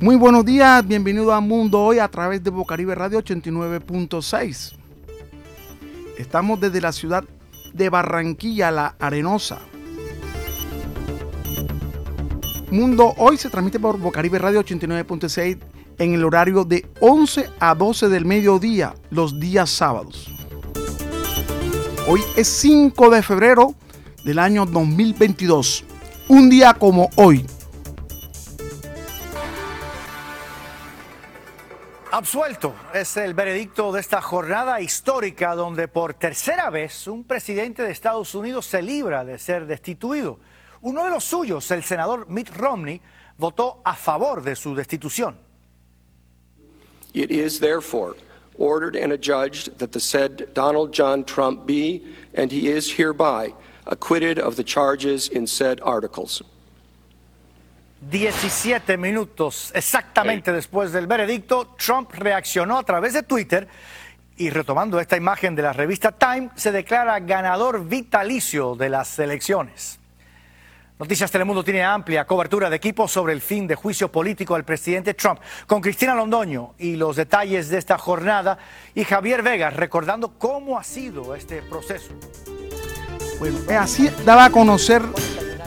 Muy buenos días, bienvenido a Mundo Hoy a través de Bocaribe Radio 89.6. Estamos desde la ciudad de Barranquilla, la Arenosa. Mundo Hoy se transmite por Bocaribe Radio 89.6 en el horario de 11 a 12 del mediodía, los días sábados. Hoy es 5 de febrero del año 2022. Un día como hoy. Absuelto es el veredicto de esta jornada histórica donde por tercera vez un presidente de Estados Unidos se libra de ser destituido. Uno de los suyos, el senador Mitt Romney, votó a favor de su destitución. It is therefore ordered and adjudged that the said Donald John Trump be, and he is hereby, acquitted of the charges in said articles. 17 minutos exactamente después del veredicto, Trump reaccionó a través de Twitter y retomando esta imagen de la revista Time, se declara ganador vitalicio de las elecciones. Noticias Telemundo tiene amplia cobertura de equipo sobre el fin de juicio político al presidente Trump, con Cristina Londoño y los detalles de esta jornada y Javier Vega recordando cómo ha sido este proceso. Bueno, eh, así daba a conocer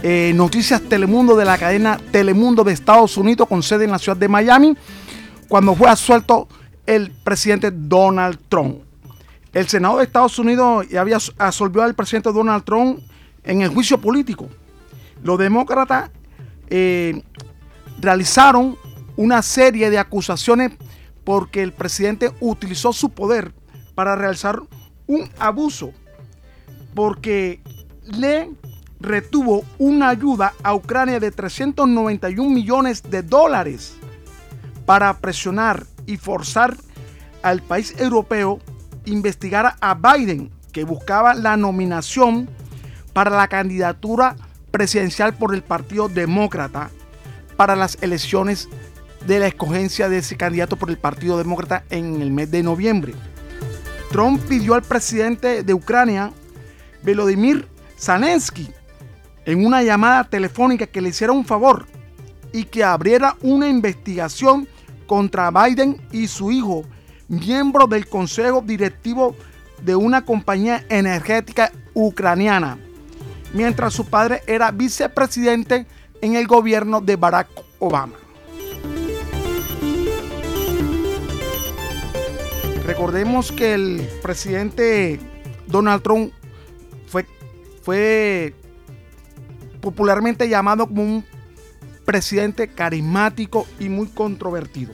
eh, Noticias Telemundo de la cadena Telemundo de Estados Unidos con sede en la ciudad de Miami, cuando fue absuelto el presidente Donald Trump. El Senado de Estados Unidos ya había absolvió al presidente Donald Trump en el juicio político los demócratas eh, realizaron una serie de acusaciones porque el presidente utilizó su poder para realizar un abuso, porque le retuvo una ayuda a Ucrania de 391 millones de dólares para presionar y forzar al país europeo investigar a Biden, que buscaba la nominación para la candidatura presidencial por el Partido Demócrata para las elecciones de la escogencia de ese candidato por el Partido Demócrata en el mes de noviembre. Trump pidió al presidente de Ucrania, Volodymyr Zelensky, en una llamada telefónica que le hiciera un favor y que abriera una investigación contra Biden y su hijo, miembro del consejo directivo de una compañía energética ucraniana mientras su padre era vicepresidente en el gobierno de Barack Obama. Recordemos que el presidente Donald Trump fue, fue popularmente llamado como un presidente carismático y muy controvertido.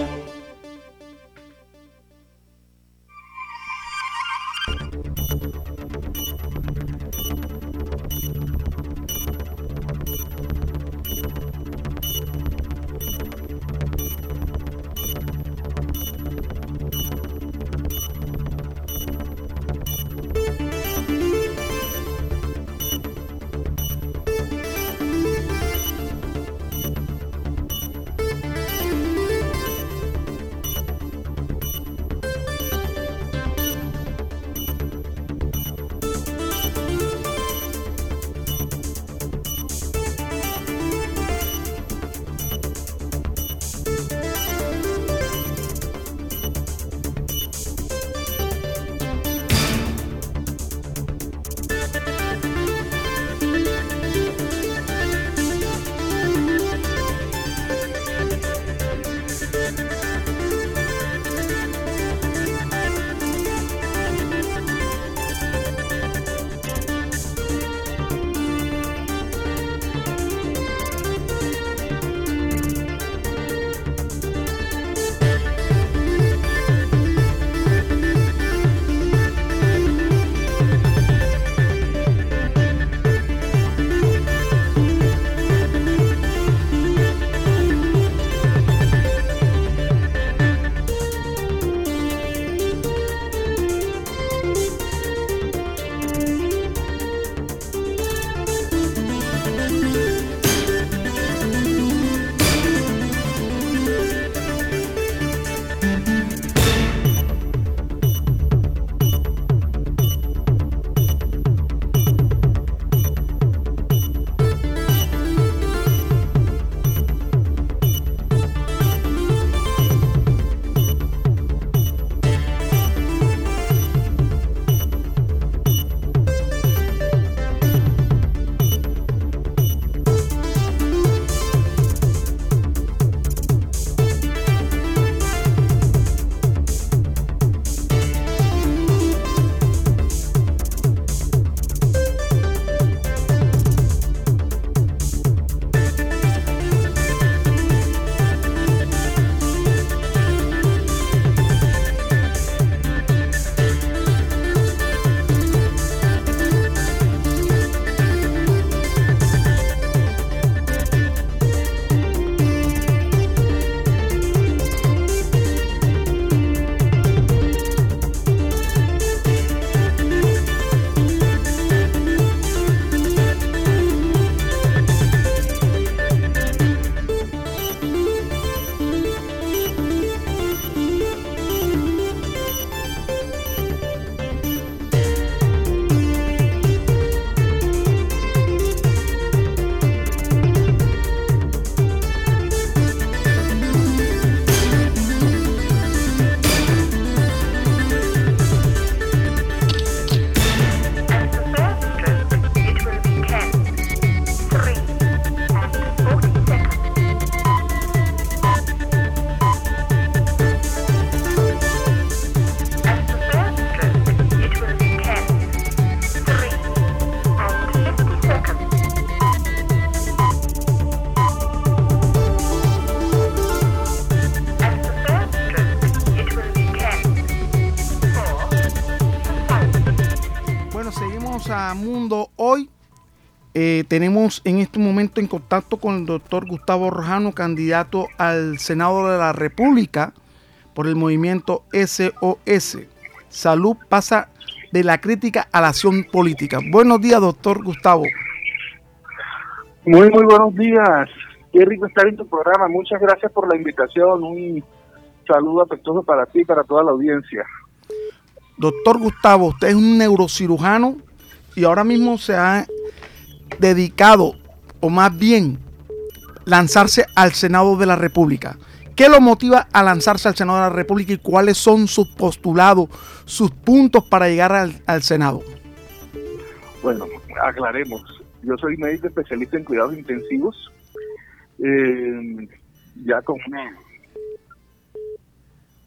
Tenemos en este momento en contacto con el doctor Gustavo Rojano, candidato al Senado de la República por el movimiento SOS. Salud pasa de la crítica a la acción política. Buenos días, doctor Gustavo. Muy, muy buenos días. Qué rico estar en tu programa. Muchas gracias por la invitación. Un saludo afectuoso para ti y para toda la audiencia. Doctor Gustavo, usted es un neurocirujano y ahora mismo se ha dedicado, o más bien, lanzarse al Senado de la República. ¿Qué lo motiva a lanzarse al Senado de la República y cuáles son sus postulados, sus puntos para llegar al, Senado? Bueno, aclaremos. Yo soy médico especialista en cuidados intensivos. Eh, ya con una...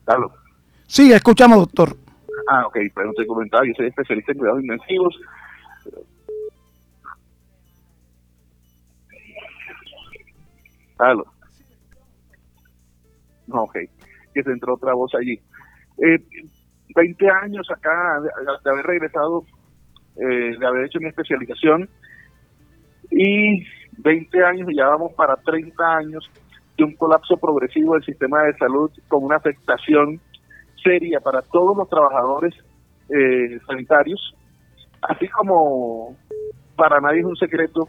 ¿Aló? Sí, escuchamos, doctor. Ah, ok, pero te comentaba, yo soy especialista en cuidados intensivos. Aló. No, ok, que se entró otra voz allí. Eh, 20 años acá de, haber regresado, eh, de haber hecho mi especialización y 20 años, ya vamos para 30 años de un colapso progresivo del sistema de salud con una afectación seria para todos los trabajadores eh, sanitarios, así como para nadie es un secreto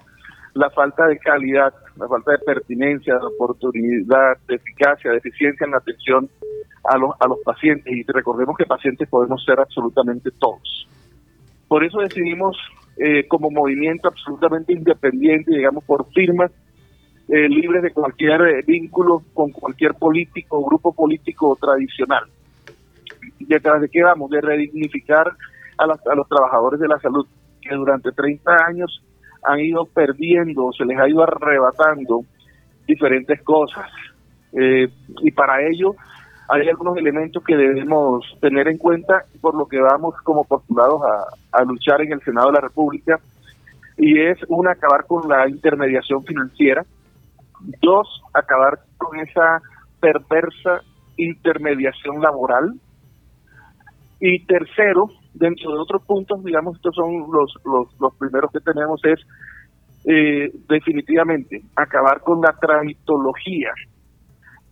la falta de calidad, la falta de pertinencia, de oportunidad, de eficacia, de eficiencia en la atención a los, a los pacientes. Y recordemos que pacientes podemos ser absolutamente todos. Por eso decidimos, eh, como movimiento absolutamente independiente, digamos, por firmas eh, libres de cualquier eh, vínculo con cualquier político o grupo político tradicional. ¿Detrás de qué vamos? De redignificar a, a los trabajadores de la salud, que durante 30 años han ido perdiendo, se les ha ido arrebatando diferentes cosas. Eh, y para ello hay algunos elementos que debemos tener en cuenta por lo que vamos como postulados a, a luchar en el Senado de la República. Y es, una, acabar con la intermediación financiera. Dos, acabar con esa perversa intermediación laboral. Y tercero, dentro de otros puntos, digamos, estos son los, los, primeros que tenemos, es eh, definitivamente acabar con la tramitología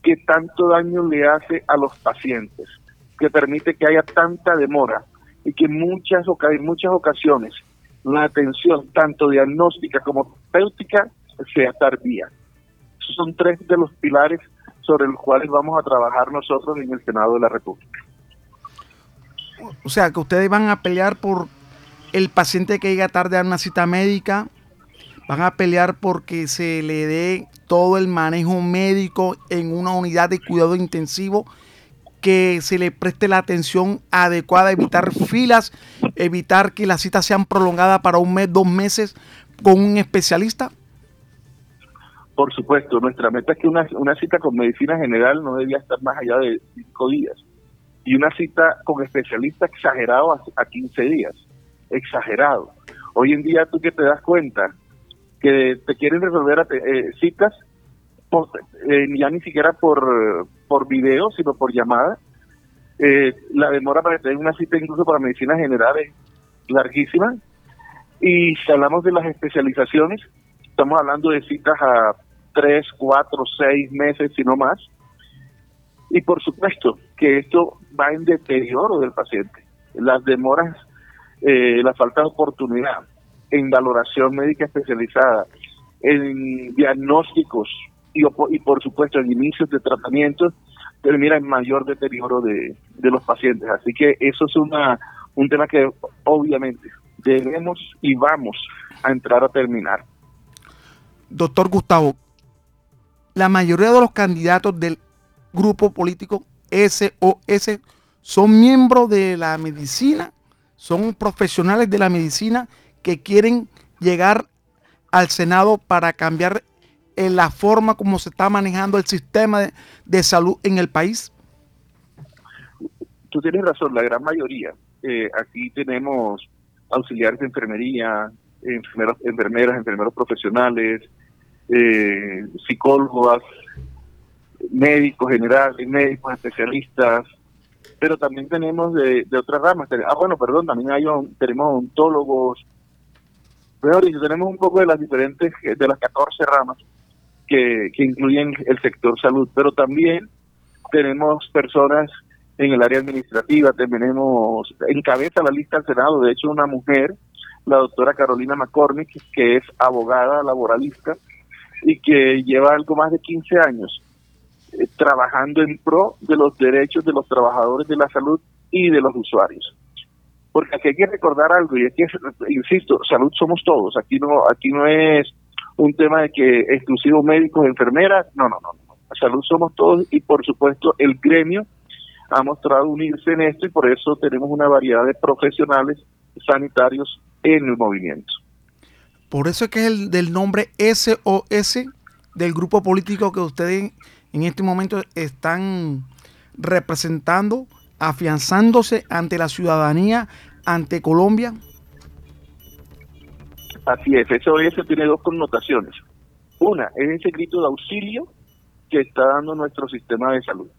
que tanto daño le hace a los pacientes, que permite que haya tanta demora y que muchas, en muchas ocasiones la atención, tanto diagnóstica como terapéutica, sea tardía. Esos son tres de los pilares sobre los cuales vamos a trabajar nosotros en el Senado de la República. O sea, que ustedes van a pelear por el paciente que llega tarde a una cita médica, van a pelear porque se le dé todo el manejo médico en una unidad de cuidado intensivo, que se le preste la atención adecuada, evitar filas, evitar que las citas sean prolongadas para un mes, dos meses con un especialista. Por supuesto, nuestra meta es que una, una cita con medicina general no debía estar más allá de cinco días y una cita con especialista exagerado a, 15 días, exagerado. Hoy en día tú que te das cuenta que te quieren resolver eh, citas eh, ya ni siquiera por, por video, sino por llamada. Eh, la demora para tener una cita incluso para medicina general es larguísima. Y si hablamos de las especializaciones, estamos hablando de citas a tres, cuatro, seis meses, si no más. Y por supuesto que esto va en deterioro del paciente. Las demoras, eh, la falta de oportunidad en valoración médica especializada, en diagnósticos y, y por supuesto en inicios de tratamiento, termina en mayor deterioro de, de los pacientes. Así que eso es una, un tema que obviamente debemos y vamos a entrar a terminar. Doctor Gustavo, la mayoría de los candidatos del grupo político SOS son miembros de la medicina, son profesionales de la medicina que quieren llegar al Senado para cambiar en eh, la forma como se está manejando el sistema de, salud en el país? Tú tienes razón, la gran mayoría. Eh, aquí tenemos auxiliares de enfermería, enfermeros, enfermeras, enfermeros profesionales, eh, psicólogos, médicos generales, médicos especialistas, pero también tenemos de, otras ramas. Ah, bueno, perdón, también hay tenemos odontólogos, Mejor dicho, tenemos un poco de las diferentes, de las 14 ramas que, que incluyen el sector salud, pero también tenemos personas en el área administrativa, tenemos, encabeza la lista del Senado, de hecho, una mujer, la doctora Carolina McCormick, que es abogada laboralista y que lleva algo más de 15 años eh, trabajando en pro de los derechos de los trabajadores de la salud y de los usuarios. Porque aquí hay que recordar algo, y es insisto, salud somos todos, aquí no, aquí no es un tema de que exclusivo médicos, enfermeras, no, no, no, no. salud somos todos y por supuesto el gremio ha mostrado unirse en esto y por eso tenemos una variedad de profesionales sanitarios en el movimiento. Por eso es que es el del nombre SOS del grupo político que ustedes en este momento están representando, afianzándose ante la ciudadanía, ante Colombia. Así es, SOS tiene dos connotaciones. Una es ese grito de auxilio que está dando nuestro sistema de salud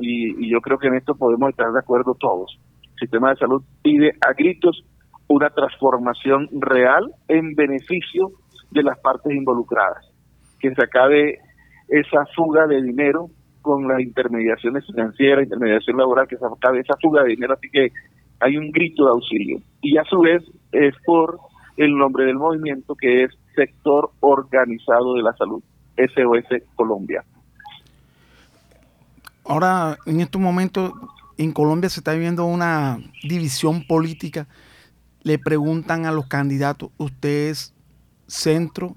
y, yo creo que en esto podemos estar de acuerdo todos. El sistema de salud pide a gritos una transformación real en beneficio de las partes involucradas, que se acabe esa fuga de dinero con las intermediaciones financieras, intermediación laboral, que se acabe esa fuga de dinero, así que hay un grito de auxilio. Y a su vez es por el nombre del movimiento que es Sector Organizado de la Salud, SOS Colombia. Ahora, en estos momentos, en Colombia se está viviendo una división política. Le preguntan a los candidatos, ¿usted es centro,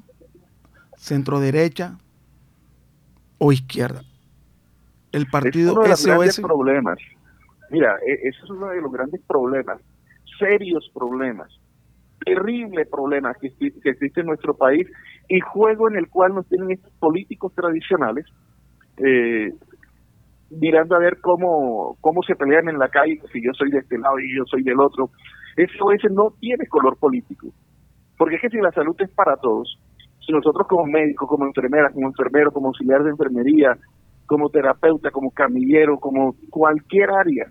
centro derecha o izquierda? El partido es uno de los grandes problemas. Mira, e, ese es uno de los grandes problemas, serios problemas, terribles problemas que, que existe en nuestro país y juego en el cual nos tienen estos políticos tradicionales eh, mirando a ver cómo, cómo se pelean en la calle, si yo soy de este lado y yo soy del otro. Eso ese no tiene color político. Porque es que si la salud es para todos, si nosotros como médicos, como enfermeras, como enfermeros, como auxiliar de enfermería, como terapeuta, como camillero, como cualquier área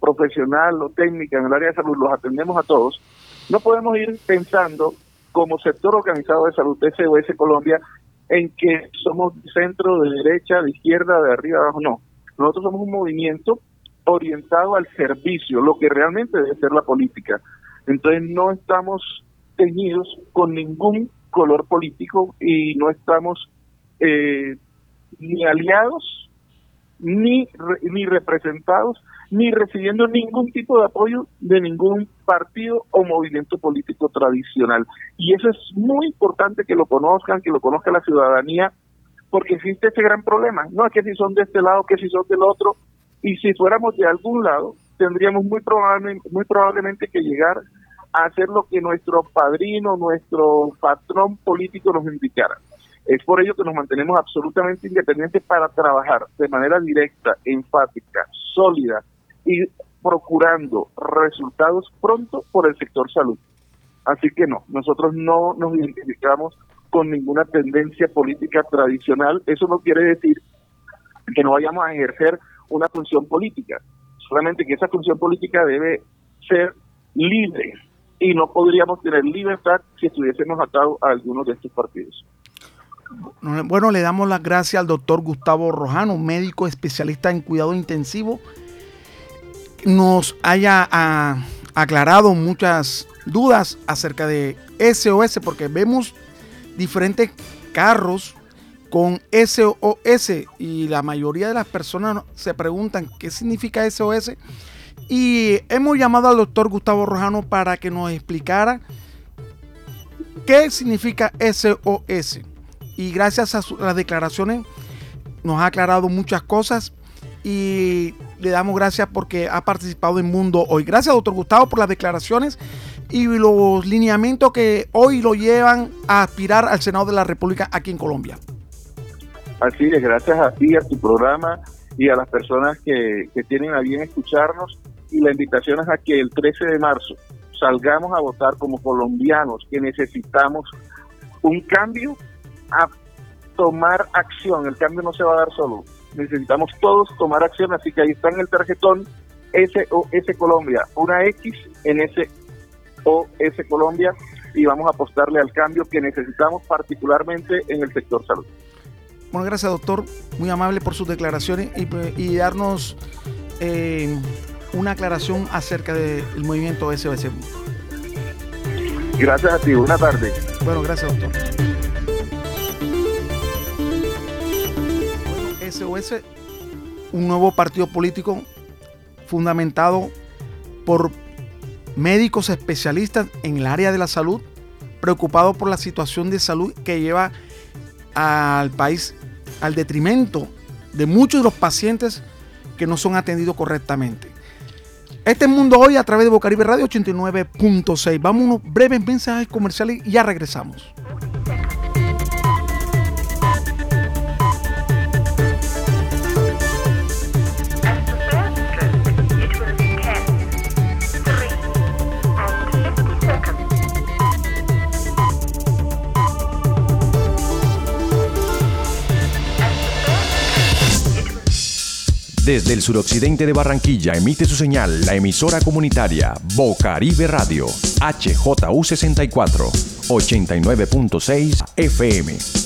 profesional o técnica en el área de salud, los atendemos a todos, no podemos ir pensando como sector organizado de salud SOS Colombia en que somos centro de derecha, de izquierda, de arriba, abajo, no. Nosotros somos un movimiento orientado al servicio, lo que realmente debe ser la política. Entonces no estamos teñidos con ningún color político y no estamos eh, ni aliados, ni, ni representados, ni recibiendo ningún tipo de apoyo de ningún partido o movimiento político tradicional. Y eso es muy importante que lo conozcan, que lo conozca la ciudadanía, porque existe ese gran problema. No es que si son de este lado, que si son del otro, y si fuéramos de algún lado, tendríamos muy, probablemente, muy probablemente que llegar hacer lo que nuestro padrino, nuestro patrón político nos indicara. Es por ello que nos mantenemos absolutamente independientes para trabajar de manera directa, enfática, sólida y procurando resultados pronto por el sector salud. Así que no, nosotros no nos identificamos con ninguna tendencia política tradicional. Eso no quiere decir que no vayamos a ejercer una función política, solamente que esa función política debe ser libre y no podríamos tener libertad si estuviésemos atados a algunos de estos partidos. Bueno, le damos las gracias al doctor Gustavo Rojano, médico especialista en cuidado intensivo. Nos haya ah, aclarado muchas dudas acerca de SOS, porque vemos diferentes carros con SOS y la mayoría de las personas se preguntan qué significa SOS y hemos llamado al doctor Gustavo Rojano para que nos explicara qué significa SOS y gracias a las declaraciones nos ha aclarado muchas cosas y le damos gracias porque ha participado en Mundo Hoy. Gracias, doctor Gustavo, por las declaraciones y los lineamientos que hoy lo llevan a aspirar al Senado de la República aquí en Colombia. Así es, gracias a ti, a tu programa y a las personas que, que tienen a bien escucharnos. Y la invitación es a que el 13 de marzo salgamos a votar como colombianos que necesitamos un cambio a tomar acción. El cambio no se va a dar solo. Necesitamos todos tomar acción, así que ahí está en el tarjetón SOS Colombia, una X en ese OS Colombia y vamos a apostarle al cambio que necesitamos particularmente en el sector salud. Bueno, gracias doctor, muy amable por sus declaraciones y, darnos eh, una aclaración acerca del movimiento SOS. Gracias a ti, buena tarde. Bueno, gracias doctor. SOS, un nuevo partido político fundamentado por médicos especialistas en el área de la salud, preocupados por la situación de salud que lleva al país al detrimento de muchos de los pacientes que no son atendidos correctamente. Este mundo hoy a través de Bocaribe Radio 89.6. Vamos a unos breves mensajes comerciales y ya regresamos. Desde el suroccidente de Barranquilla emite su señal la emisora comunitaria Bocaribe Radio, HJU 64, 89.6 FM.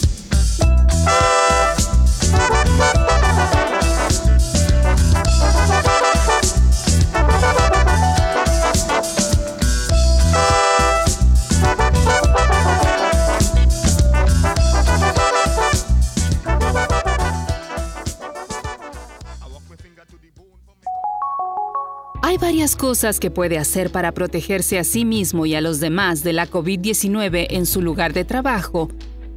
Varias cosas que puede hacer para protegerse a sí mismo y a los demás de la COVID-19 en su lugar de trabajo,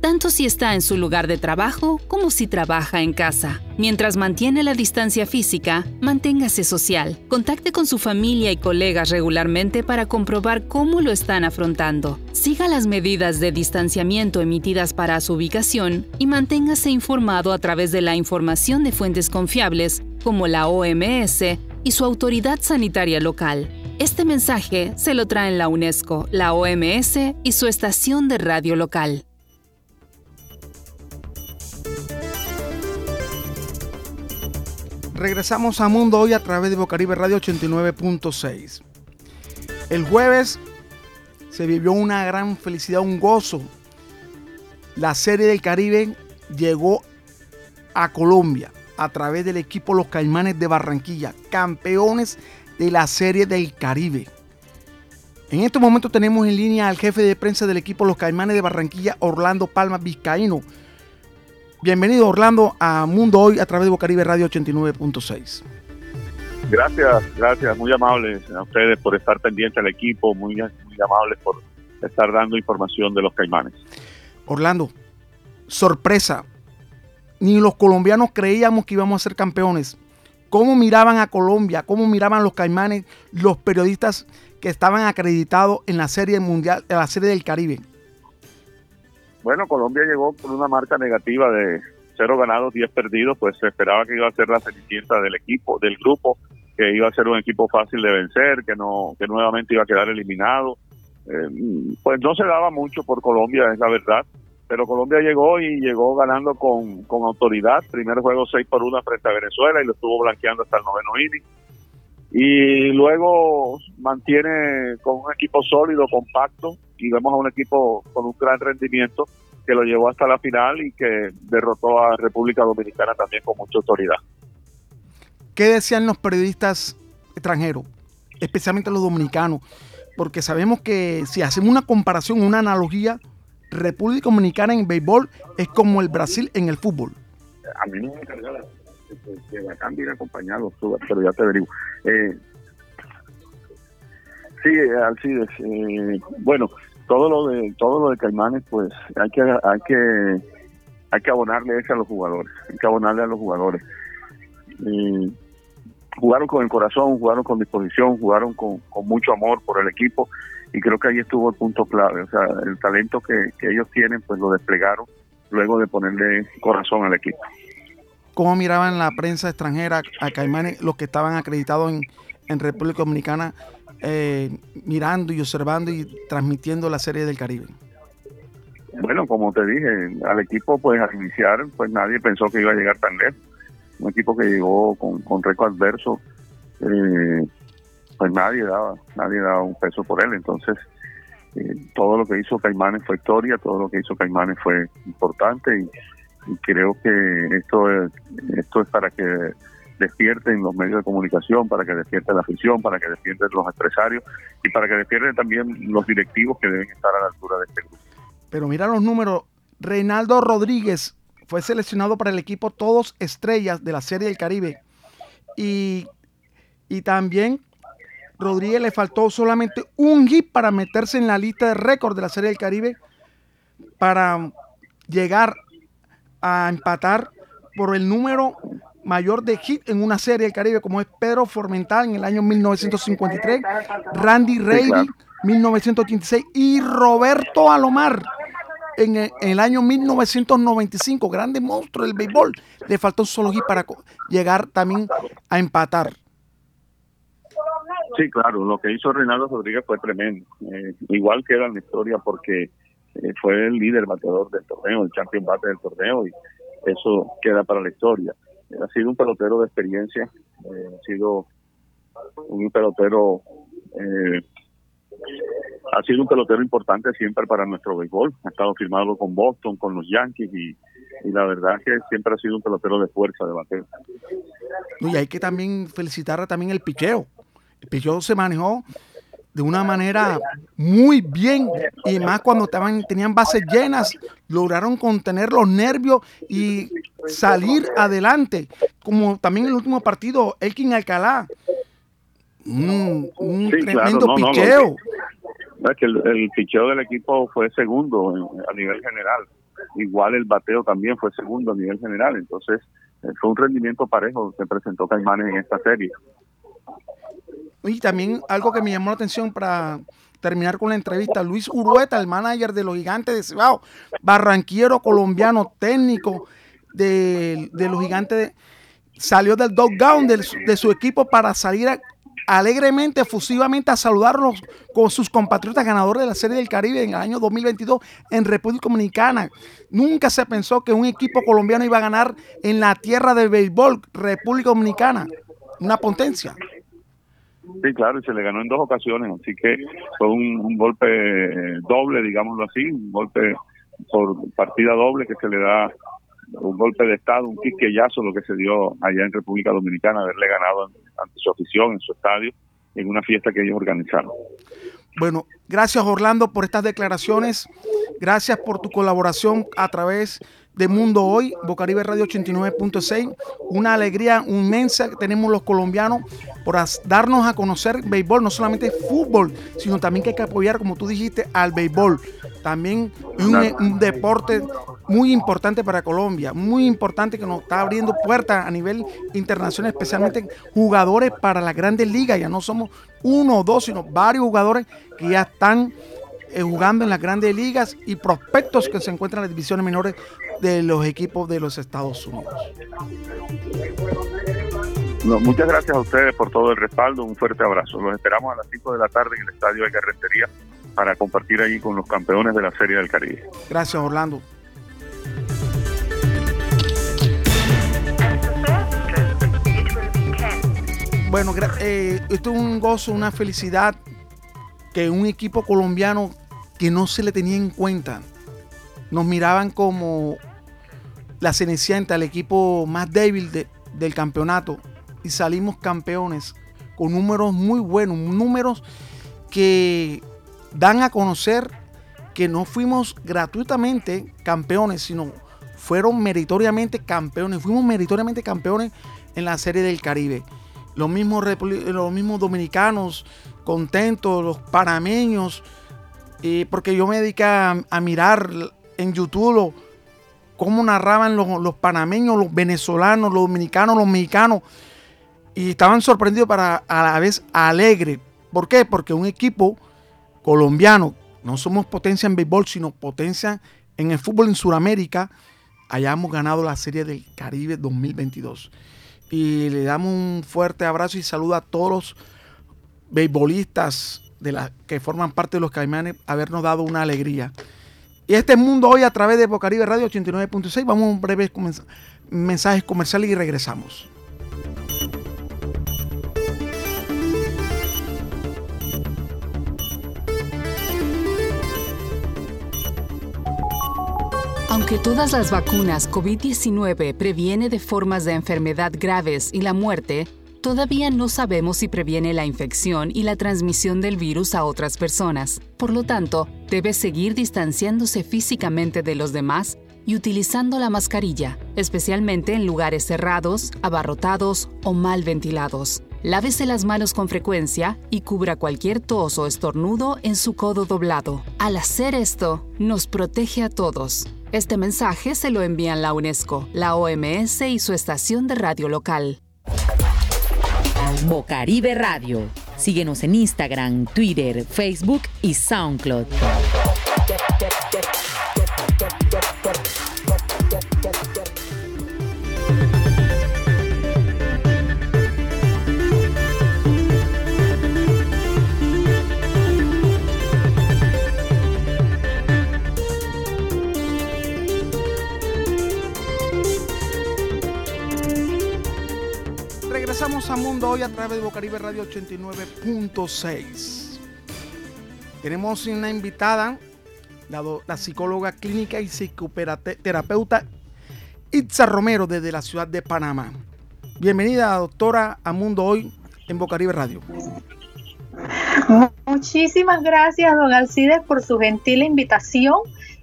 tanto si está en su lugar de trabajo como si trabaja en casa. Mientras mantiene la distancia física, manténgase social. Contacte con su familia y colegas regularmente para comprobar cómo lo están afrontando. Siga las medidas de distanciamiento emitidas para su ubicación y manténgase informado a través de la información de fuentes confiables como la OMS y su autoridad sanitaria local. Este mensaje se lo traen la UNESCO, la OMS y su estación de radio local. Regresamos a Mundo Hoy a través de Bocaribe Radio 89.6. El jueves se vivió una gran felicidad, un gozo. La Serie del Caribe llegó a Colombia a través del equipo Los Caimanes de Barranquilla, campeones de la Serie del Caribe. En estos momentos tenemos en línea al jefe de prensa del equipo Los Caimanes de Barranquilla, Orlando Palma Vizcaíno. Bienvenido Orlando a Mundo Hoy a través de Bocaribe Radio 89.6. Gracias, gracias, muy amables a ustedes por estar pendientes al equipo, muy, muy amables por estar dando información de los Caimanes. Orlando, sorpresa, ni los colombianos creíamos que íbamos a ser campeones. ¿Cómo miraban a Colombia? ¿Cómo miraban los caimanes los periodistas que estaban acreditados en la serie mundial, en la serie del Caribe? Bueno, Colombia llegó con una marca negativa de cero ganados, 10 perdidos, pues se esperaba que iba a ser la cenicienta del equipo, del grupo, que iba a ser un equipo fácil de vencer, que no, que nuevamente iba a quedar eliminado. Eh, pues no se daba mucho por Colombia, es la verdad pero Colombia llegó y llegó ganando con, autoridad. Primer juego 6 por 1 frente a Venezuela y lo estuvo blanqueando hasta el noveno inning. Y luego mantiene con un equipo sólido, compacto, y vemos a un equipo con un gran rendimiento que lo llevó hasta la final y que derrotó a República Dominicana también con mucha autoridad. ¿Qué decían los periodistas extranjeros, especialmente los dominicanos? Porque sabemos que si hacemos una comparación, una analogía, República Dominicana en béisbol es como el Brasil en el fútbol. A mí no me encarga la, que bacán viene acompañado, pero ya te averiguo. Eh, sí, Alcides, eh, bueno, todo lo de todo lo de Caimanes, pues hay que hay que hay que abonarle eso a los jugadores, hay que abonarle a los jugadores. jugaron con el corazón, jugaron con disposición, jugaron con mucho amor por el equipo y creo que ahí estuvo el punto clave, o sea, el talento que, ellos tienen, pues lo desplegaron luego de ponerle corazón al equipo. ¿Cómo miraban la prensa extranjera a Caimanes, los que estaban acreditados en, en República Dominicana, eh, mirando y observando y transmitiendo la Serie del Caribe? Bueno, como te dije, al equipo, pues al iniciar, pues nadie pensó que iba a llegar tan lejos. Un equipo que llegó con, con récord adverso, eh, pues nadie daba, nadie daba un peso por él. Entonces, todo lo que hizo Caimanes fue historia, todo lo que hizo Caimanes fue importante y, creo que esto es, esto es para que despierten los medios de comunicación, para que despierte la afición, para que despierten los empresarios y para que despierten también los directivos que deben estar a la altura de este grupo. Pero mira los números, Reinaldo Rodríguez fue seleccionado para el equipo Todos Estrellas de la Serie del Caribe y, y también Rodríguez le faltó solamente un hit para meterse en la lista de récord de la Serie del Caribe para llegar a empatar por el número mayor de hit en una serie del Caribe, como es Pedro Formental en el año 1953, Randy Reiby 1986 y Roberto Alomar en el, año 1995, grande monstruo del béisbol. Le faltó un solo hit para llegar también a empatar. Sí, claro, lo que hizo Reinaldo Rodríguez fue tremendo. Eh, igual que era en la historia porque eh, fue el líder bateador del torneo, el champion bate del torneo y eso queda para la historia ha sido un pelotero de experiencia, eh, ha sido un pelotero eh, ha sido un pelotero importante siempre para nuestro béisbol. Ha estado firmado con Boston, con los Yankees y, la verdad es que siempre ha sido un pelotero de fuerza, de bateo. Y hay que también felicitar también el picheo. El picheo se manejó de una manera muy bien y más cuando estaban tenían bases llenas lograron contener los nervios y salir adelante como también el último partido Elkin Alcalá. Un, tremendo picheo. El, picheo del equipo fue segundo a nivel general. Igual el bateo también fue segundo a nivel general. Entonces eh, fue un rendimiento parejo que presentó Caimanes en esta serie y también algo que me llamó la atención para terminar con la entrevista, Luis Urueta, el manager de los gigantes de Cibao, barranquero colombiano, técnico de, los gigantes, salió del de, de su equipo para salir alegremente, efusivamente a saludarlos con sus compatriotas ganadores de la Serie del Caribe en el año 2022 en República Dominicana. Nunca se pensó que un equipo colombiano iba a ganar en la tierra del béisbol, República Dominicana, una potencia. Sí, claro, y se le ganó en dos ocasiones, así que fue un, golpe eh, doble, digámoslo así, un golpe por partida doble que se le da un golpe de Estado, un quisqueyazo, lo que se dio allá en República Dominicana, haberle ganado ante su afición, en su estadio, en una fiesta que ellos organizaron. Bueno, gracias Orlando por estas declaraciones, gracias por tu colaboración a través de Mundo Hoy, Bocaribe Radio 89.6. Una alegría inmensa que tenemos los colombianos por darnos a conocer béisbol, no solamente fútbol, sino también que hay que apoyar, como tú dijiste, al béisbol. También es un, deporte muy importante para Colombia, muy importante que nos está abriendo puertas a nivel internacional, especialmente jugadores para las grandes ligas. Ya no somos uno o dos, sino varios jugadores que ya están eh, jugando en las grandes ligas y prospectos que se encuentran en las divisiones menores de los equipos de los Estados Unidos. muchas gracias a ustedes por todo el respaldo, un fuerte abrazo. Los esperamos a las 5 de la tarde en el Estadio de Carretería para compartir allí con los campeones de la Serie del Caribe. Gracias, Orlando. Bueno, eh, esto es un gozo, una felicidad que un equipo colombiano que no se le tenía en cuenta. Nos miraban como la Cenicienta, el equipo más débil del campeonato. Y salimos campeones con números muy buenos, números que dan a conocer que no fuimos gratuitamente campeones, sino fueron meritoriamente campeones. Fuimos meritoriamente campeones en la Serie del Caribe. Los mismos, los mismos dominicanos contentos, los panameños, porque yo me dediqué a, mirar en YouTube cómo narraban los, panameños, los venezolanos, los dominicanos, los mexicanos, y estaban sorprendidos para a la vez alegre. ¿Por qué? Porque un equipo colombiano, no somos potencia en béisbol, sino potencia en el fútbol en Sudamérica, hayamos ganado la Serie del Caribe 2022. Y le damos un fuerte abrazo y saludo a todos los beisbolistas de las que forman parte de los caimanes habernos dado una alegría. Y este mundo hoy a través de Bocaribe Radio 89.6. Vamos a un breve mensajes comerciales y regresamos. Aunque todas las vacunas COVID-19 previene de formas de enfermedad graves y la muerte, todavía no sabemos si previene la infección y la transmisión del virus a otras personas. Por lo tanto, debe seguir distanciándose físicamente de los demás y utilizando la mascarilla, especialmente en lugares cerrados, abarrotados o mal ventilados. Lávese las manos con frecuencia y cubra cualquier tos o estornudo en su codo doblado. Al hacer esto, nos protege a todos. Este mensaje se lo envían la UNESCO, la OMS y su estación de radio local. Bocaribe Radio. Síguenos en Instagram, Twitter, Facebook y SoundCloud. A Mundo Hoy a través de Bocaribe Radio 89.6. Tenemos una invitada, la, psicóloga clínica y psicoterapeuta Itza Romero desde la ciudad de Panamá. Bienvenida, doctora, a Mundo Hoy en Bocaribe Radio. Muchísimas gracias, don Alcides, por su gentil invitación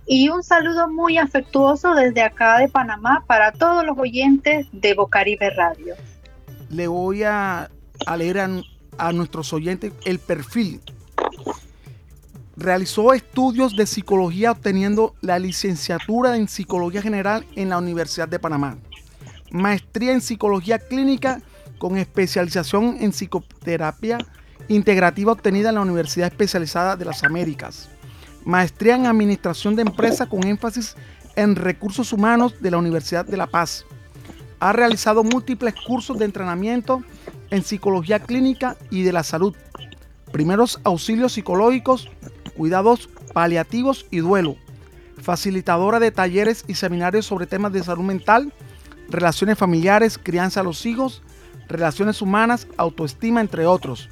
y un saludo muy afectuoso desde acá de Panamá para todos los oyentes de Bocaribe Radio. Le voy a, leer a, a nuestros oyentes el perfil. Realizó estudios de psicología obteniendo la licenciatura en psicología general en la Universidad de Panamá. Maestría en psicología clínica con especialización en psicoterapia integrativa obtenida en la Universidad Especializada de las Américas. Maestría en administración de empresas con énfasis en recursos humanos de la Universidad de La Paz. Ha realizado múltiples cursos de entrenamiento en psicología clínica y de la salud, primeros auxilios psicológicos, cuidados paliativos y duelo, facilitadora de talleres y seminarios sobre temas de salud mental, relaciones familiares, crianza a los hijos, relaciones humanas, autoestima, entre otros.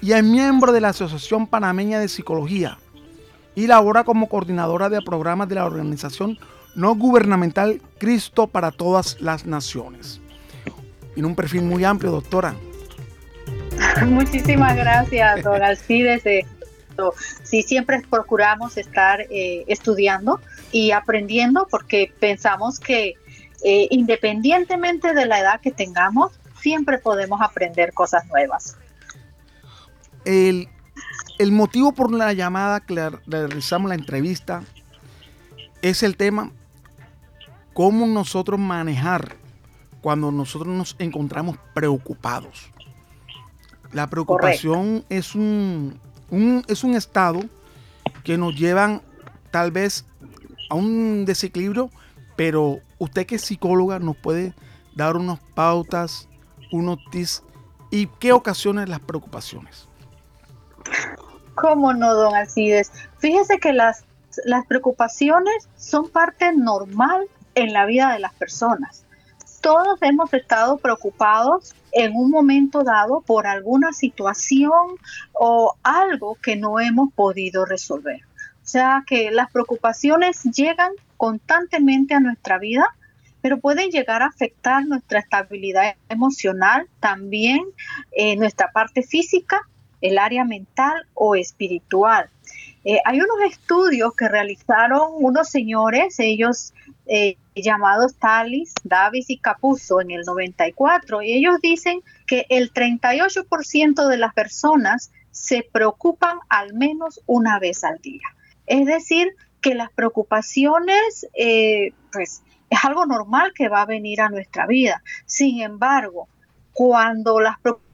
Y es miembro de la Asociación Panameña de Psicología y labora como coordinadora de programas de la organización no gubernamental Cristo para todas las naciones. Tiene un perfil muy amplio, doctora. Muchísimas gracias, don Alcides. Eh, Sí, siempre procuramos estar eh, estudiando y aprendiendo porque pensamos que eh, independientemente de la edad que tengamos, siempre podemos aprender cosas nuevas. El, el motivo por la llamada que le realizamos la entrevista es el tema cómo nosotros manejar cuando nosotros nos encontramos preocupados. La preocupación es un, un- es un estado que nos llevan tal vez a un desequilibrio, pero usted que es psicóloga nos puede dar unas pautas, unos tips y qué ocasionan las preocupaciones. ¿Cómo no, don Alcides? Fíjese que las, las preocupaciones son parte normal en la vida de las personas. Todos hemos estado preocupados en un momento dado por alguna situación o algo que no hemos podido resolver. O sea que las preocupaciones llegan constantemente a nuestra vida, pero pueden llegar a afectar nuestra estabilidad emocional, también eh, nuestra parte física el área mental o espiritual. Eh, hay unos estudios que realizaron unos señores, ellos eh, llamados Talis, Davis y Capuzzo en el 94, y ellos dicen que el 38% de las personas se preocupan al menos una vez al día. Es decir, que las preocupaciones, eh, pues, es algo normal que va a venir a nuestra vida. Sin embargo, cuando las preocupaciones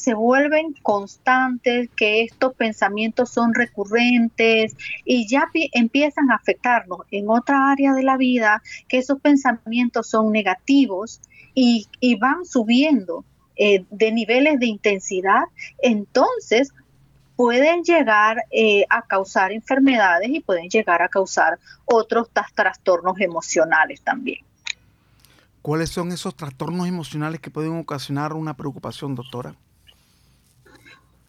se vuelven constantes, que estos pensamientos son recurrentes y ya pi- empiezan a afectarnos en otra área de la vida, que esos pensamientos son negativos y, van subiendo eh, de niveles de intensidad, entonces pueden llegar eh, a causar enfermedades y pueden llegar a causar otros trastornos emocionales también. ¿Cuáles son esos trastornos emocionales que pueden ocasionar una preocupación, doctora?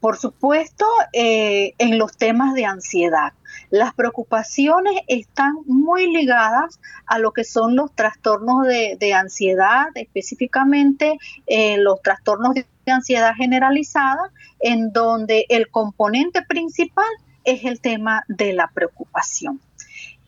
por supuesto, eh, en los temas de ansiedad. Las preocupaciones están muy ligadas a lo que son los trastornos de, ansiedad, específicamente eh, los trastornos de ansiedad generalizada, en donde el componente principal es el tema de la preocupación.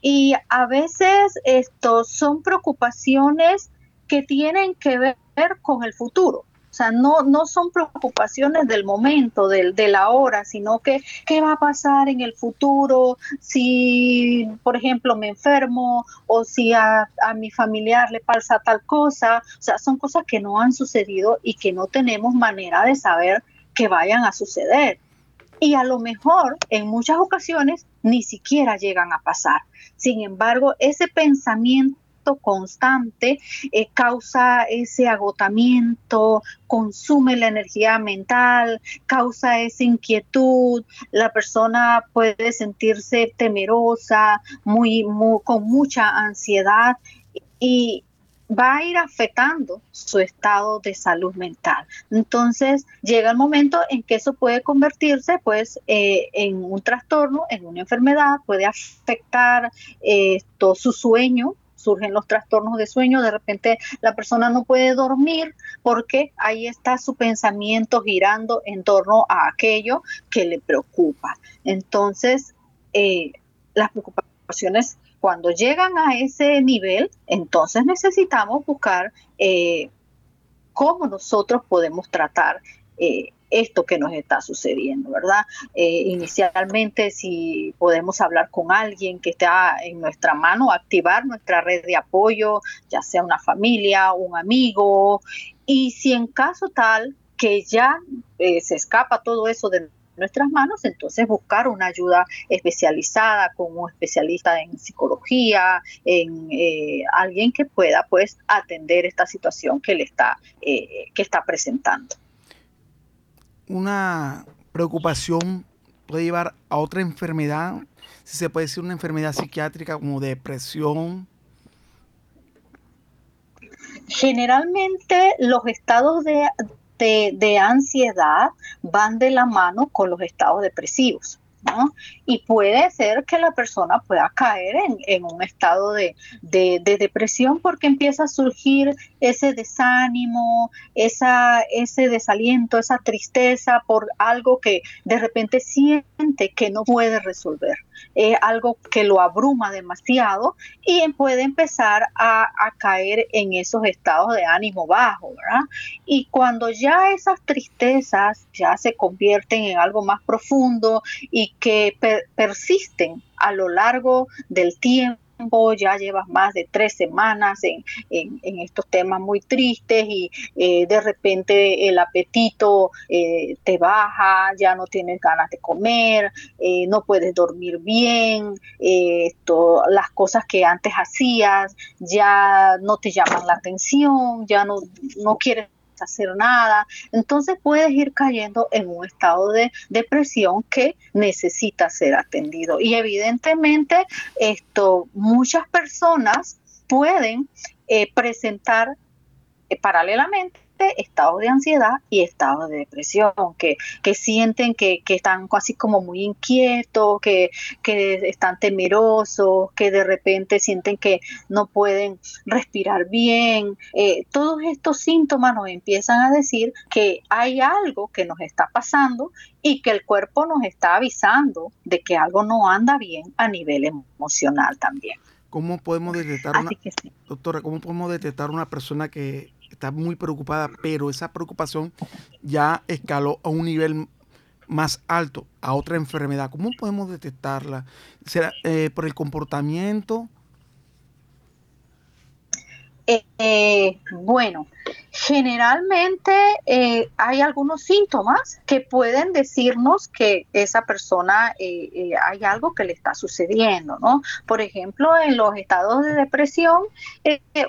Y a veces estos son preocupaciones que tienen que ver con el futuro. O sea, no, no son preocupaciones del momento, del, de la hora, sino que qué va a pasar en el futuro si, por ejemplo, me enfermo o si a, a mi familiar le pasa tal cosa. O sea, son cosas que no han sucedido y que no tenemos manera de saber que vayan a suceder. Y a lo mejor en muchas ocasiones ni siquiera llegan a pasar. Sin embargo, ese pensamiento constante eh, causa ese agotamiento, consume la energía mental, causa esa inquietud, la persona puede sentirse temerosa, muy, con mucha ansiedad y va a ir afectando su estado de salud mental. Entonces llega el momento en que eso puede convertirse pues eh, en un trastorno, en una enfermedad, puede afectar eh, todo su sueño, surgen los trastornos de sueño, de repente la persona no puede dormir porque ahí está su pensamiento girando en torno a aquello que le preocupa. Entonces, eh, las preocupaciones cuando llegan a ese nivel, entonces necesitamos buscar eh, cómo nosotros podemos tratar eh, esto que nos está sucediendo, ¿verdad? Eh, inicialmente, si podemos hablar con alguien que está en nuestra mano, activar nuestra red de apoyo, ya sea una familia, un amigo, y si en caso tal que ya eh, se escapa todo eso de nuestras manos, entonces buscar una ayuda especializada con un especialista en psicología, en eh, alguien que pueda pues atender esta situación que le está, que está presentando una preocupación puede llevar a otra enfermedad, si se puede decir una enfermedad psiquiátrica como depresión. Generalmente los estados de, de ansiedad van de la mano con los estados depresivos. Y puede ser que la persona pueda caer en, un estado de, depresión porque empieza a surgir ese desánimo, esa, ese desaliento, esa tristeza por algo que de repente siente que no puede resolver, algo que lo abruma demasiado y puede empezar a, caer en esos estados de ánimo bajo. Y cuando ya esas tristezas ya se convierten en algo más profundo y que persisten a lo largo del tiempo ya llevas más de tres semanas en, estos temas muy tristes y eh, de repente el apetito eh, te baja, ya no tienes ganas de comer, eh, no puedes dormir bien, las cosas que antes hacías ya no te llaman la atención, ya no, no quieres hacer nada. Entonces puedes ir cayendo en un estado de depresión que necesita ser atendido. Y evidentemente esto, muchas personas pueden eh, presentar eh, paralelamente estados de ansiedad y estados de depresión, que, que sienten que, que, están así como muy inquietos, que, que están temerosos, que de repente sienten que no pueden respirar bien. Eh, todos estos síntomas nos empiezan a decir que hay algo que nos está pasando y que el cuerpo nos está avisando de que algo no anda bien a nivel emocional también. ¿Cómo podemos detectar una, doctora, cómo podemos detectar una persona que está muy preocupada, pero esa preocupación ya escaló a un nivel más alto, a otra enfermedad. ¿Cómo podemos detectarla? ¿Será eh, por el comportamiento? Eh, bueno, generalmente eh, hay algunos síntomas que pueden decirnos que esa persona eh, hay algo que le está sucediendo, ¿no? Por ejemplo, en los estados de depresión,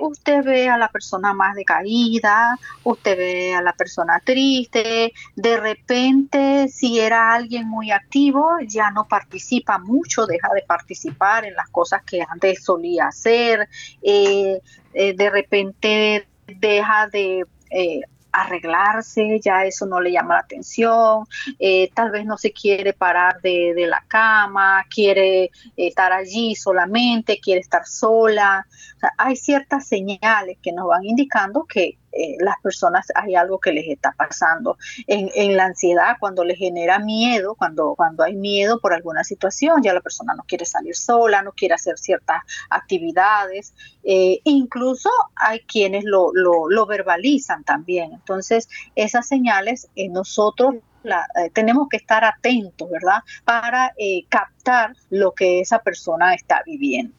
usted ve a la persona más decaída, usted ve a la persona triste, de repente, si era alguien muy activo, ya no participa mucho, deja de participar en las cosas que antes solía hacer. Eh, de repente deja de eh, arreglarse, ya eso no le llama la atención, eh, tal vez no se quiere parar de, la cama, quiere estar allí solamente, quiere estar sola. hay ciertas señales que nos van indicando que eh, las personas hay algo que les está pasando. En, la ansiedad, cuando les genera miedo, cuando, cuando hay miedo por alguna situación, ya la persona no quiere salir sola, no quiere hacer ciertas actividades. Eh, incluso hay quienes lo, lo, verbalizan también. Entonces, esas señales eh, nosotros tenemos que estar atentos, ¿verdad? Para captar lo que esa persona está viviendo.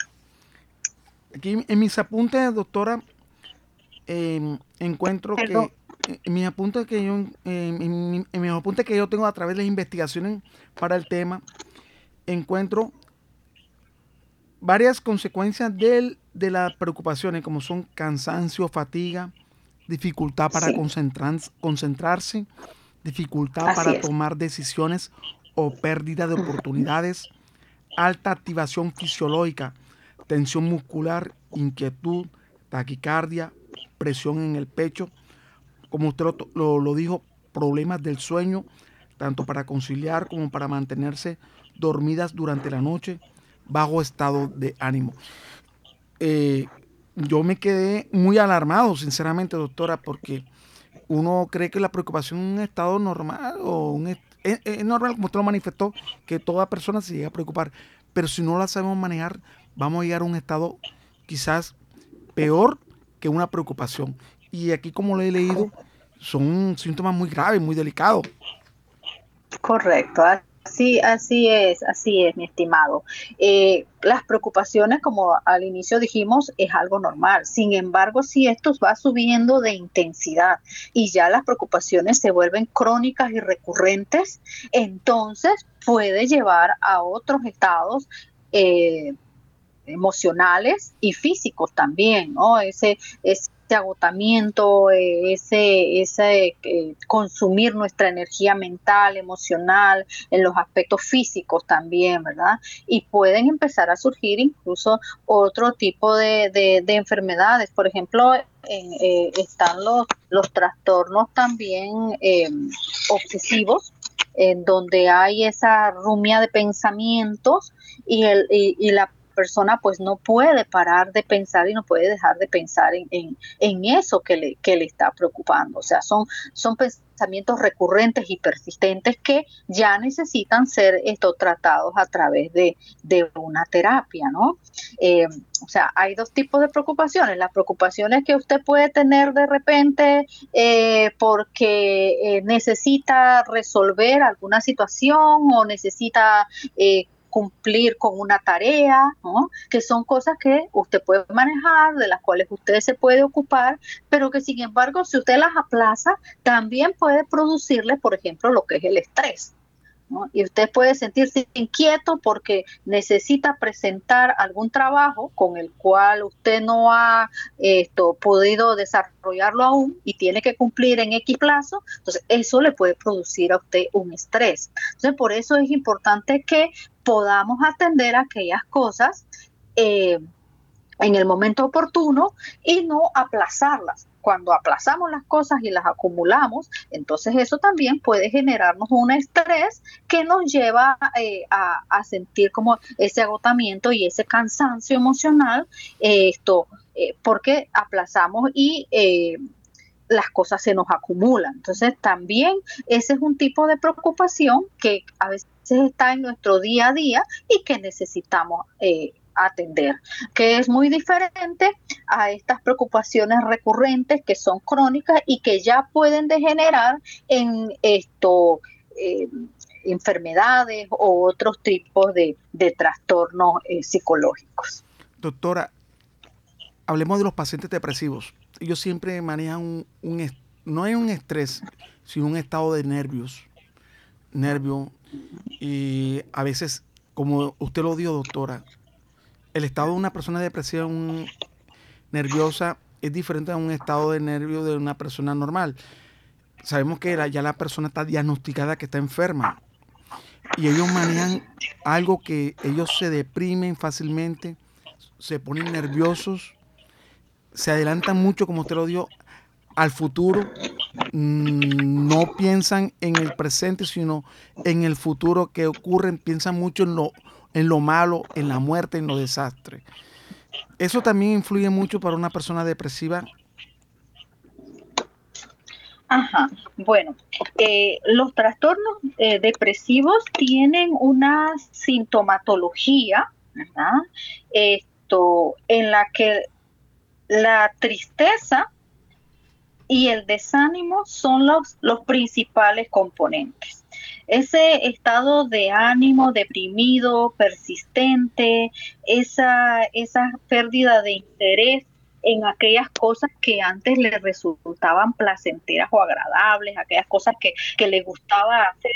Aquí en mis apuntes, doctora, Em, encuentro que en mis apuntes que yo en, mis apuntes que yo tengo a través de las investigaciones para el tema encuentro varias consecuencias de, de las preocupaciones como son cansancio, fatiga, dificultad para concentrarse, dificultad para tomar decisiones o pérdida de oportunidades, alta activación fisiológica, tensión muscular, inquietud, taquicardia, presión en el pecho, como usted lo, dijo, problemas del sueño, tanto para conciliar como para mantenerse dormidas durante la noche, bajo estado de ánimo. Eh, yo me quedé muy alarmado, sinceramente, doctora, porque uno cree que la preocupación es un estado normal o es, normal, como usted lo manifestó, que toda persona se llega a preocupar, pero si no la sabemos manejar, vamos a llegar a un estado quizás peor una preocupación. Y aquí, como lo he leído, son síntomas muy graves, muy delicados. Correcto, así, así es, así es, mi estimado. Eh, las preocupaciones, como al inicio dijimos, es algo normal. Sin embargo, si esto va subiendo de intensidad y ya las preocupaciones se vuelven crónicas y recurrentes, entonces puede llevar a otros estados eh, emocionales y físicos también, ¿no? Ese, ese agotamiento, eh, ese, ese eh, consumir nuestra energía mental, emocional, en los aspectos físicos también, ¿verdad? Y pueden empezar a surgir incluso otro tipo de, de, enfermedades. Por ejemplo, eh, están los, los trastornos también obsesivos, en donde hay esa rumia de pensamientos y, el, y la persona pues no puede parar de pensar y no puede dejar de pensar en, en, eso que le, que le está preocupando. O sea, son, son pensamientos recurrentes y persistentes que ya necesitan ser esto, tratados a través de, una terapia, ¿no? Eh, o sea, hay dos tipos de preocupaciones. Las preocupaciones que usted puede tener de repente eh, porque eh, necesita resolver alguna situación o necesita cumplir con una tarea, que son cosas que usted puede manejar, de las cuales usted se puede ocupar, pero que sin embargo, si usted las aplaza, también puede producirle, por ejemplo, lo que es el estrés. Y usted puede sentirse inquieto porque necesita presentar algún trabajo con el cual usted no ha podido desarrollarlo aún y tiene que cumplir en X plazo. Entonces, eso le puede producir a usted un estrés. Entonces, por eso es importante que podamos atender aquellas cosas eh, en el momento oportuno y no aplazarlas cuando aplazamos las cosas y las acumulamos, entonces eso también puede generarnos un estrés que nos lleva eh, a, sentir como ese agotamiento y ese cansancio emocional, eh, esto, eh, porque aplazamos y las cosas se nos acumulan. Entonces también ese es un tipo de preocupación que a veces está en nuestro día a día y que necesitamos atender, que es muy diferente a estas preocupaciones recurrentes que son crónicas y que ya pueden degenerar en esto eh, enfermedades o otros tipos de, trastornos eh, psicológicos. Doctora, hablemos de los pacientes depresivos. Ellos siempre manejan un, no hay un estrés, sino un estado de nervios, nervio y a veces, como usted lo dijo, doctora, el estado de una persona depresiva, nerviosa, es diferente a un estado de nervio de una persona normal. Sabemos que ya la persona está diagnosticada que está enferma. Y ellos manejan algo que ellos se deprimen fácilmente, se ponen nerviosos, se adelantan mucho, como usted lo dijo, al futuro mm, no piensan en el presente, sino en el futuro que ocurren, piensan mucho en lo, en lo malo, en la muerte, en los desastres. ¿Eso también influye mucho para una persona depresiva? Ajá, bueno, eh, los trastornos eh, depresivos tienen una sintomatología, ¿verdad? Esto, en la que la tristeza y el desánimo son los, los principales componentes. Ese estado de ánimo deprimido, persistente, esa, esa pérdida de interés en aquellas cosas que antes le resultaban placenteras o agradables, aquellas cosas que, que le gustaba hacer.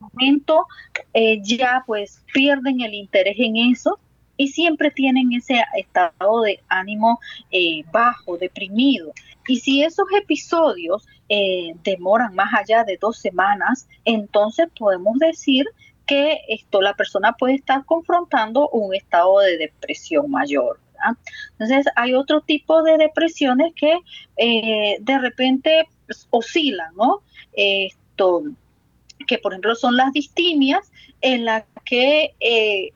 momento eh, ya pues pierden el interés en eso y siempre tienen ese estado de ánimo eh, bajo, deprimido. Y si esos episodios eh, demoran más allá de dos semanas, entonces podemos decir que esto la persona puede estar confrontando un estado de depresión mayor. Entonces hay otro tipo de depresiones que eh, de repente oscilan, ¿no? Esto, que por ejemplo son las distimias, en las que eh,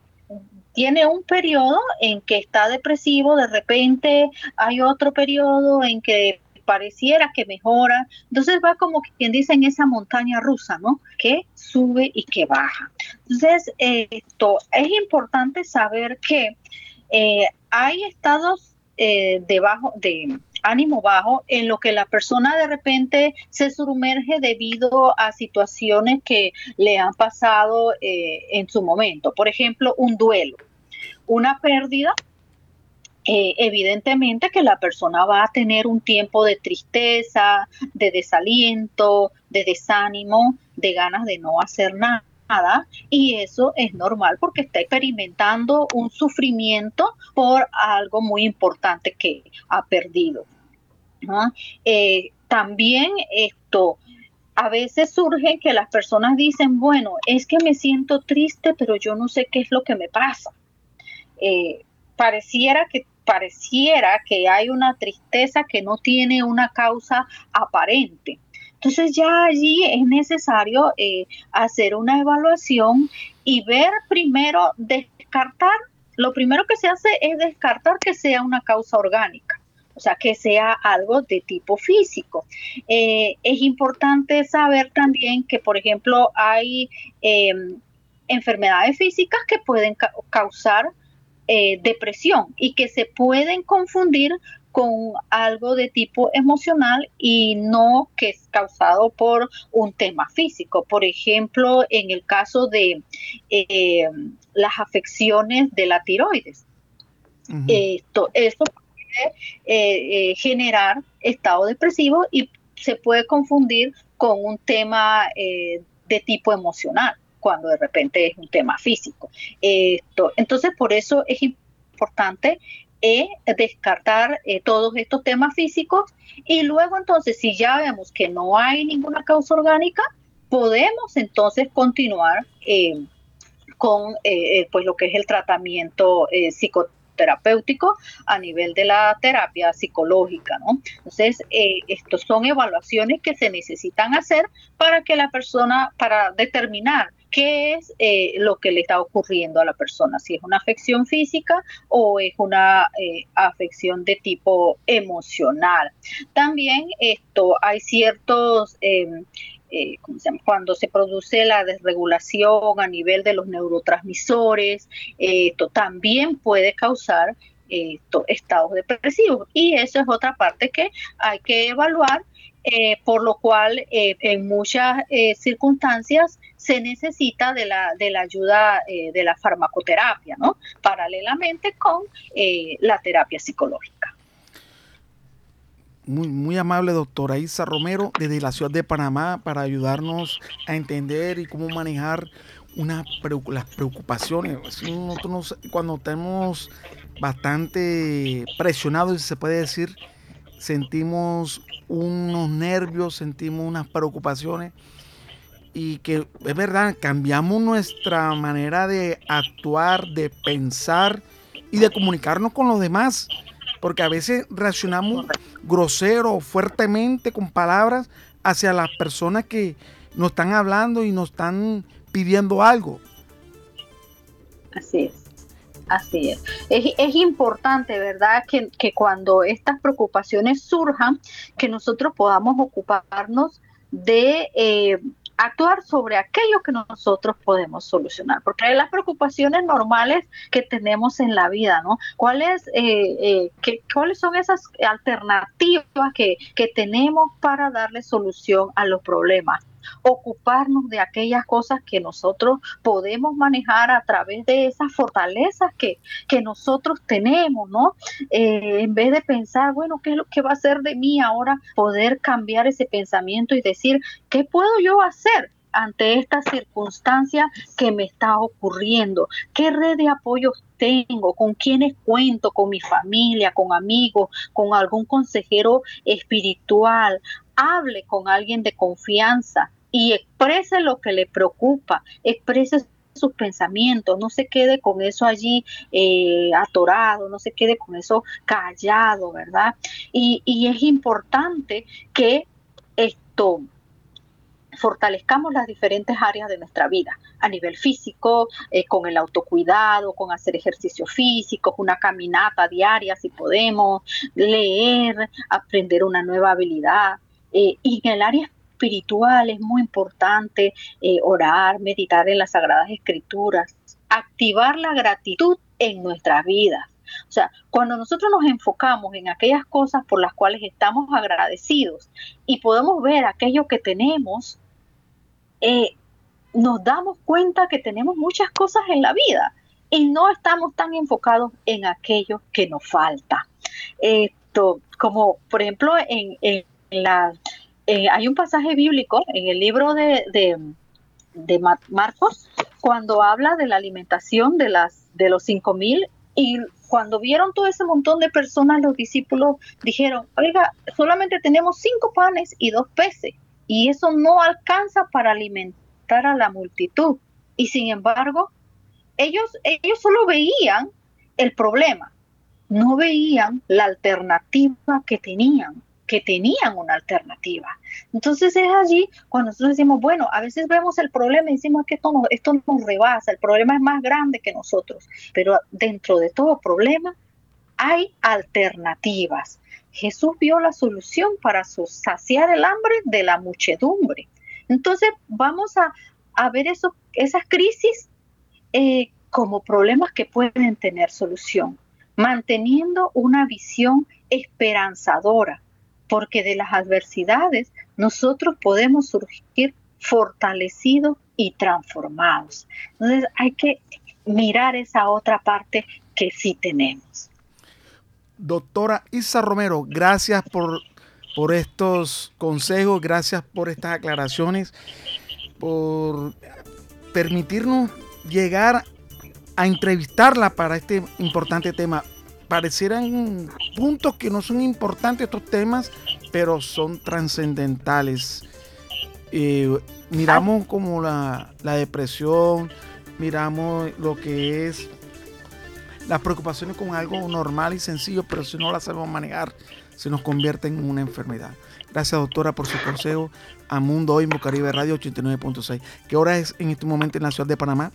tiene un periodo en que está depresivo, de repente hay otro periodo en que pareciera que mejora. Entonces va como quien dice en esa montaña rusa, ¿no? Que sube y que baja. Entonces, esto es importante saber que eh, hay estados eh, de, de ánimo bajo en lo que la persona de repente se sumerge debido a situaciones que le han pasado eh, en su momento. Por ejemplo, un duelo, una pérdida. Eh, evidentemente que la persona va a tener un tiempo de tristeza, de desaliento, de desánimo, de ganas de no hacer nada y eso es normal porque está experimentando un sufrimiento por algo muy importante que ha perdido. Eh, también esto, a veces surge que las personas dicen, bueno, es que me siento triste, pero yo no sé qué es lo que me pasa. Eh, pareciera que pareciera que hay una tristeza que no tiene una causa aparente. Entonces ya allí es necesario eh, hacer una evaluación y ver primero, descartar, lo primero que se hace es descartar que sea una causa orgánica. O sea, que sea algo de tipo físico. Eh, es importante saber también que, por ejemplo, hay em, enfermedades físicas que pueden causar eh, depresión y que se pueden confundir con algo de tipo emocional y no que es causado por un tema físico. Por ejemplo, en el caso de eh, las afecciones de la tiroides. Esto, esto puede eh, eh, generar estado depresivo y se puede confundir con un tema de tipo emocional cuando de repente es un tema físico. Esto, entonces, por eso es importante descartar eh, todos estos temas físicos y luego entonces si ya vemos que no hay ninguna causa orgánica, podemos entonces continuar eh, con eh, pues lo que es el tratamiento psicoterapéutico a nivel de la terapia psicológica, ¿no? Entonces, estos son evaluaciones que se necesitan hacer para que la persona, para determinar qué es eh, lo que le está ocurriendo a la persona, si es una afección física o es una eh, afección de tipo emocional. También esto hay ciertos em, eh, cuando se produce la desregulación a nivel de los neurotransmisores, esto también puede causar estados depresivos. Y eso es otra parte que hay que evaluar eh, por lo cual eh, en muchas eh, circunstancias se necesita de la, de la ayuda de la farmacoterapia, ¿no? Paralelamente con la terapia psicológica. Muy, muy amable doctora Isa Romero desde la ciudad de Panamá para ayudarnos a entender y cómo manejar una, las preocupaciones. Cuando estamos bastante presionados, si se puede decir, sentimos unos nervios, sentimos unas preocupaciones y que es verdad, cambiamos nuestra manera de actuar, de pensar y de comunicarnos con los demás. porque a veces reaccionamos grosero, fuertemente, con palabras hacia las personas que nos están hablando y nos están pidiendo algo. Así es. Así es. es. importante, ¿verdad? Que, que, cuando estas preocupaciones surjan, que nosotros podamos ocuparnos de eh, actuar sobre aquello que nosotros podemos solucionar, porque hay las preocupaciones normales que tenemos en la vida, ¿no? ¿Cuáles, eh, eh, ¿cuáles son esas alternativas que, que tenemos para darle solución a los problemas? Ocuparnos de aquellas cosas que nosotros podemos manejar a través de esas fortalezas que, que nosotros tenemos, ¿no? Eh, en vez de pensar, bueno, ¿qué es lo que va a hacer de mí ahora? Poder cambiar ese pensamiento y decir, ¿qué puedo yo hacer? ante esta circunstancia que me está ocurriendo? ¿Qué red de apoyo tengo? ¿Con quiénes cuento? ¿Con mi familia? ¿Con amigos? ¿Con algún consejero espiritual? Hable con alguien de confianza y exprese lo que le preocupa, exprese sus pensamientos, no se quede con eso allí eh, atorado, no se quede con eso callado, ¿verdad? Y, es importante que esto fortalezcamos las diferentes áreas de nuestra vida, a nivel físico, eh, con el autocuidado, con hacer ejercicio físico, una caminata diaria si podemos, leer, aprender una nueva habilidad. Eh, y en el área espiritual es muy importante eh, orar, meditar en las sagradas escrituras, activar la gratitud en nuestras vidas. O sea, cuando nosotros nos enfocamos en aquellas cosas por las cuales estamos agradecidos y podemos ver aquello que tenemos, eh, nos damos cuenta que tenemos muchas cosas en la vida y no estamos tan enfocados en aquello que nos falta. Esto, como por ejemplo en, la, eh, hay un pasaje bíblico en el libro de, de, Marcos cuando habla de la alimentación de, las, de los cinco mil y cuando vieron todo ese montón de personas, los discípulos dijeron, oiga, solamente tenemos cinco panes y dos peces y eso no alcanza para alimentar a la multitud. Y sin embargo, ellos, ellos solo veían el problema, no veían la alternativa que tenían, que tenían una alternativa. Entonces es allí cuando nosotros decimos, bueno, a veces vemos el problema y decimos que esto, esto nos rebasa, el problema es más grande que nosotros, pero dentro de todo problema hay alternativas. Jesús vio la solución para saciar el hambre de la muchedumbre. Entonces vamos a, ver eso, esas crisis eh, como problemas que pueden tener solución, manteniendo una visión esperanzadora, porque de las adversidades nosotros podemos surgir fortalecidos y transformados. Entonces hay que mirar esa otra parte que sí tenemos. Doctora Isa Romero, gracias por, por estos consejos, gracias por estas aclaraciones, por permitirnos llegar a entrevistarla para este importante tema. Parecieran puntos que no son importantes estos temas, pero son trascendentales. Eh, miramos como la, la depresión, miramos lo que es las preocupaciones con algo normal y sencillo, pero si no las sabemos manejar, se nos convierte en una enfermedad. Gracias, doctora, por su consejo a Mundo Hoy Caribe Radio 89.6. ¿Qué hora es en este momento en la ciudad de Panamá?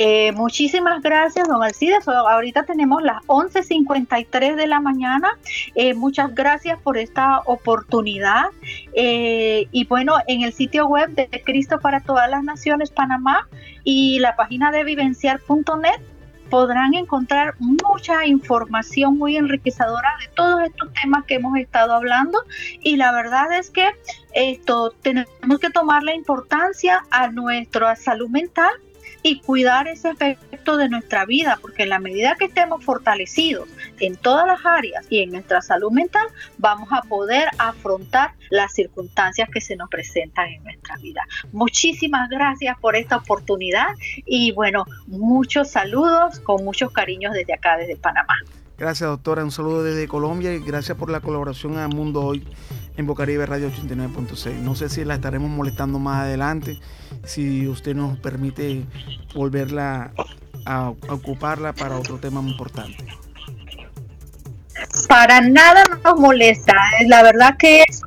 Eh, muchísimas gracias, don Alcides. Ahorita tenemos las 11.53 de la mañana. Eh, muchas gracias por esta oportunidad. Eh, y bueno, en el sitio web de Cristo para todas las Naciones Panamá y la página de vivenciar.net podrán encontrar mucha información muy enriquecedora de todos estos temas que hemos estado hablando y la verdad es que esto tenemos que tomar la importancia a nuestra salud mental y cuidar ese aspecto de nuestra vida, porque en la medida que estemos fortalecidos en todas las áreas y en nuestra salud mental, vamos a poder afrontar las circunstancias que se nos presentan en nuestra vida. Muchísimas gracias por esta oportunidad y bueno, muchos saludos con muchos cariños desde acá, desde Panamá. Gracias, doctora. Un saludo desde Colombia y gracias por la colaboración a Mundo Hoy en Bocaribe Radio 89.6. No sé si la estaremos molestando más adelante, si usted nos permite volverla a, ocuparla para otro tema muy importante. para nada nos molesta. La verdad que es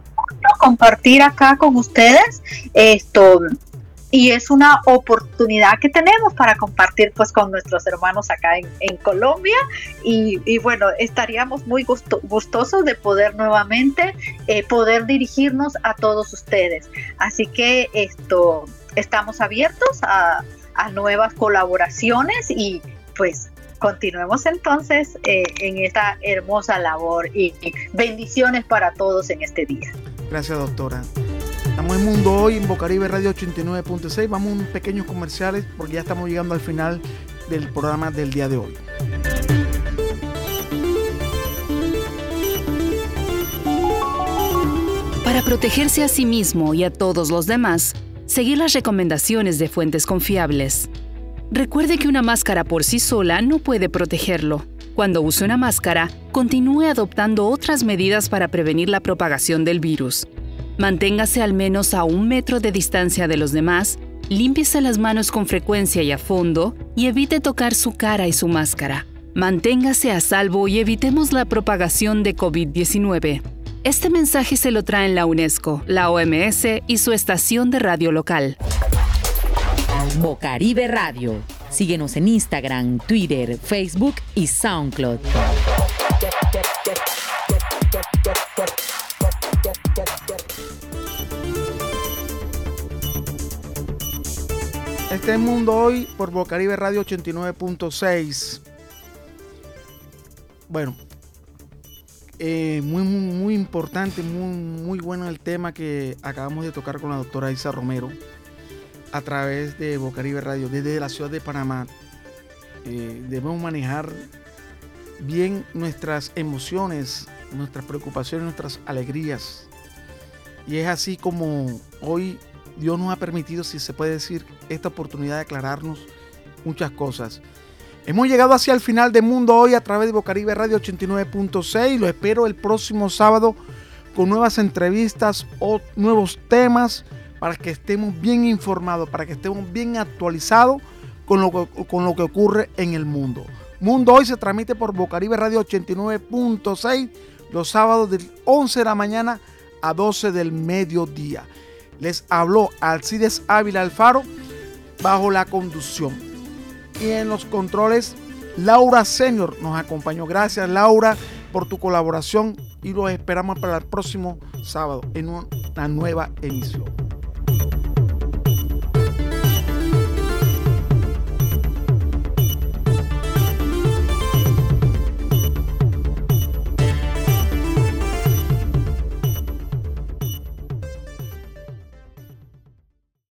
compartir acá con ustedes esto y es una oportunidad que tenemos para compartir pues con nuestros hermanos acá en, Colombia y, bueno estaríamos muy gustosos de poder nuevamente eh, poder dirigirnos a todos ustedes así que esto estamos abiertos a, nuevas colaboraciones y pues continuemos entonces eh, en esta hermosa labor y bendiciones para todos en este día. Gracias, doctora. Estamos en Mundo Hoy en Bocaribe Radio 89.6. Vamos a unos pequeños comerciales porque ya estamos llegando al final del programa del día de hoy. Para protegerse a sí mismo y a todos los demás, seguir las recomendaciones de fuentes confiables. Recuerde que una máscara por sí sola no puede protegerlo. Cuando use una máscara, continúe adoptando otras medidas para prevenir la propagación del virus. Manténgase al menos a un metro de distancia de los demás, límpiese las manos con frecuencia y a fondo y evite tocar su cara y su máscara. Manténgase a salvo y evitemos la propagación de COVID-19. Este mensaje se lo traen la UNESCO, la OMS y su estación de radio local. Bocaribe Radio. Síguenos en Instagram, Twitter, Facebook y SoundCloud. Este es Mundo Hoy por Bocaribe Radio 89.6. Bueno, eh, muy, muy, muy, importante, muy, muy bueno el tema que acabamos de tocar con la doctora Isa Romero a través de Bocaribe Radio, desde la ciudad de Panamá. Eh, debemos manejar bien nuestras emociones, nuestras preocupaciones, nuestras alegrías. Y es así como hoy Dios nos ha permitido, si se puede decir, esta oportunidad de aclararnos muchas cosas. Hemos llegado hacia el final de Mundo Hoy a través de Bocaribe Radio 89.6. Lo espero el próximo sábado con nuevas entrevistas o nuevos temas para que estemos bien informados, para que estemos bien actualizados con lo, que, con lo que ocurre en el mundo. Mundo Hoy se transmite por Bocaribe Radio 89.6 los sábados del 11 de la mañana a 12 del mediodía. Les habló Alcides Ávila Alfaro bajo la conducción. Y en los controles, Laura Senior nos acompañó. Gracias Laura por tu colaboración y los esperamos para el próximo sábado en una nueva emisión.